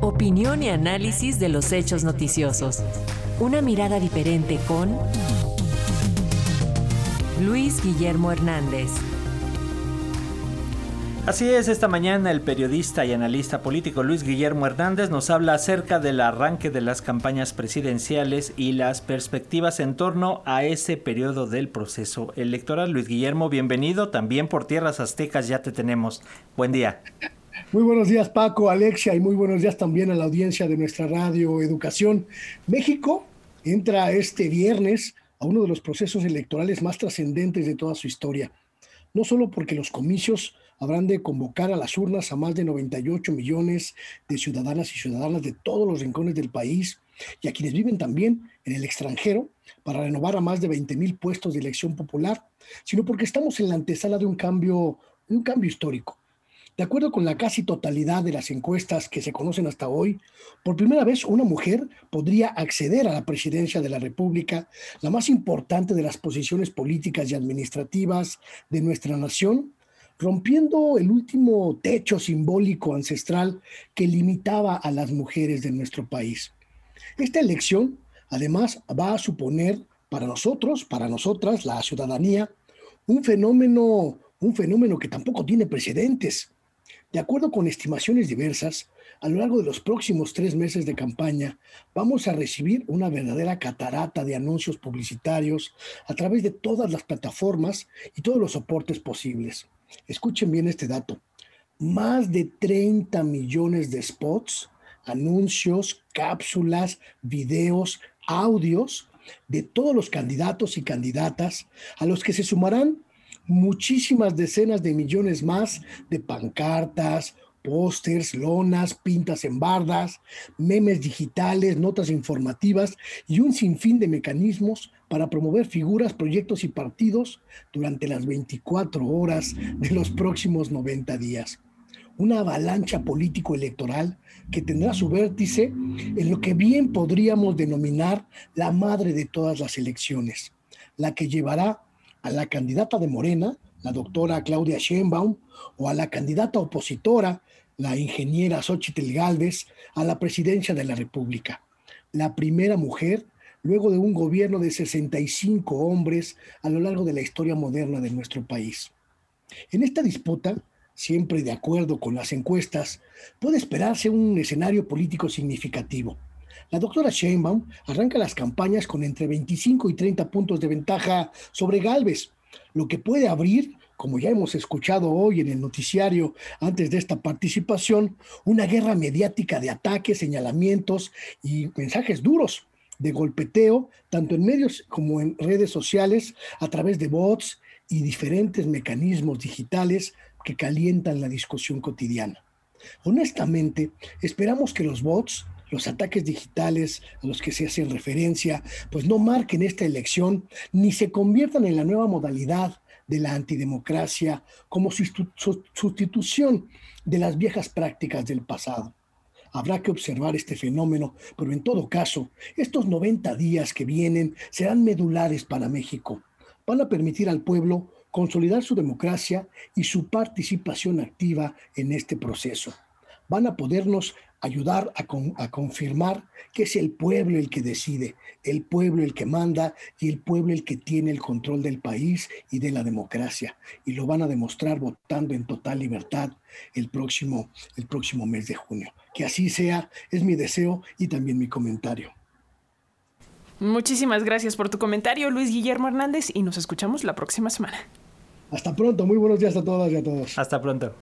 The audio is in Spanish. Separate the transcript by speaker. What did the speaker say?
Speaker 1: Opinión y análisis de los hechos noticiosos. Una mirada diferente con Luis Guillermo Hernández.
Speaker 2: Así es, esta mañana el periodista y analista político Luis Guillermo Hernández nos habla acerca del arranque de las campañas presidenciales y las perspectivas en torno a ese periodo del proceso electoral. Luis Guillermo, bienvenido. También por Tierras Aztecas ya te tenemos. Buen día.
Speaker 3: Muy buenos días Paco, Alexia y muy buenos días también a la audiencia de nuestra radio Educación. México entra este viernes a uno de los procesos electorales más trascendentes de toda su historia. No solo porque los comicios habrán de convocar a las urnas a más de 98 millones de ciudadanas y ciudadanas de todos los rincones del país y a quienes viven también en el extranjero para renovar a más de 20 mil puestos de elección popular, sino porque estamos en la antesala de un cambio, un cambio histórico. De acuerdo con la casi totalidad de las encuestas que se conocen hasta hoy, por primera vez una mujer podría acceder a la presidencia de la República, la más importante de las posiciones políticas y administrativas de nuestra nación, rompiendo el último techo simbólico ancestral que limitaba a las mujeres de nuestro país. Esta elección, además, va a suponer para nosotros, para nosotras, la ciudadanía, un fenómeno, un fenómeno que tampoco tiene precedentes. De acuerdo con estimaciones diversas, a lo largo de los próximos tres meses de campaña, vamos a recibir una verdadera catarata de anuncios publicitarios a través de todas las plataformas y todos los soportes posibles. Escuchen bien este dato. Más de 30 millones de spots, anuncios, cápsulas, videos, audios de todos los candidatos y candidatas a los que se sumarán muchísimas decenas de millones más de pancartas, pósters, lonas, pintas en bardas, memes digitales, notas informativas y un sinfín de mecanismos para promover figuras, proyectos y partidos durante las 24 horas de los próximos 90 días. Una avalancha político-electoral que tendrá su vértice en lo que bien podríamos denominar la madre de todas las elecciones, la que llevará a la candidata de Morena, la doctora Claudia Sheinbaum, o a la candidata opositora, la ingeniera Xochitl Galvez, a la presidencia de la República. La primera mujer luego de un gobierno de 65 hombres a lo largo de la historia moderna de nuestro país. En esta disputa, siempre de acuerdo con las encuestas, puede esperarse un escenario político significativo. La doctora Sheinbaum arranca las campañas con entre 25 y 30 puntos de ventaja sobre Galvez, lo que puede abrir, como ya hemos escuchado hoy en el noticiario antes de esta participación, una guerra mediática de ataques, señalamientos y mensajes duros de golpeteo, tanto en medios como en redes sociales, a través de bots y diferentes mecanismos digitales que calientan la discusión cotidiana. Honestamente, esperamos que los bots, los ataques digitales a los que se hace referencia, pues no marquen esta elección ni se conviertan en la nueva modalidad de la antidemocracia como sustitución de las viejas prácticas del pasado. Habrá que observar este fenómeno, pero en todo caso, estos 90 días que vienen serán medulares para México. Van a permitir al pueblo consolidar su democracia y su participación activa en este proceso. Van a podernos ayudar a, confirmar que es el pueblo el que decide, el pueblo el que manda y el pueblo el que tiene el control del país y de la democracia. Y lo van a demostrar votando en total libertad el próximo, el próximo mes de junio. Que así sea, es mi deseo y también mi comentario.
Speaker 4: Muchísimas gracias por tu comentario, Luis Guillermo Hernández, y nos escuchamos la próxima semana.
Speaker 3: Hasta pronto, muy buenos días a todas y a todos.
Speaker 2: Hasta pronto.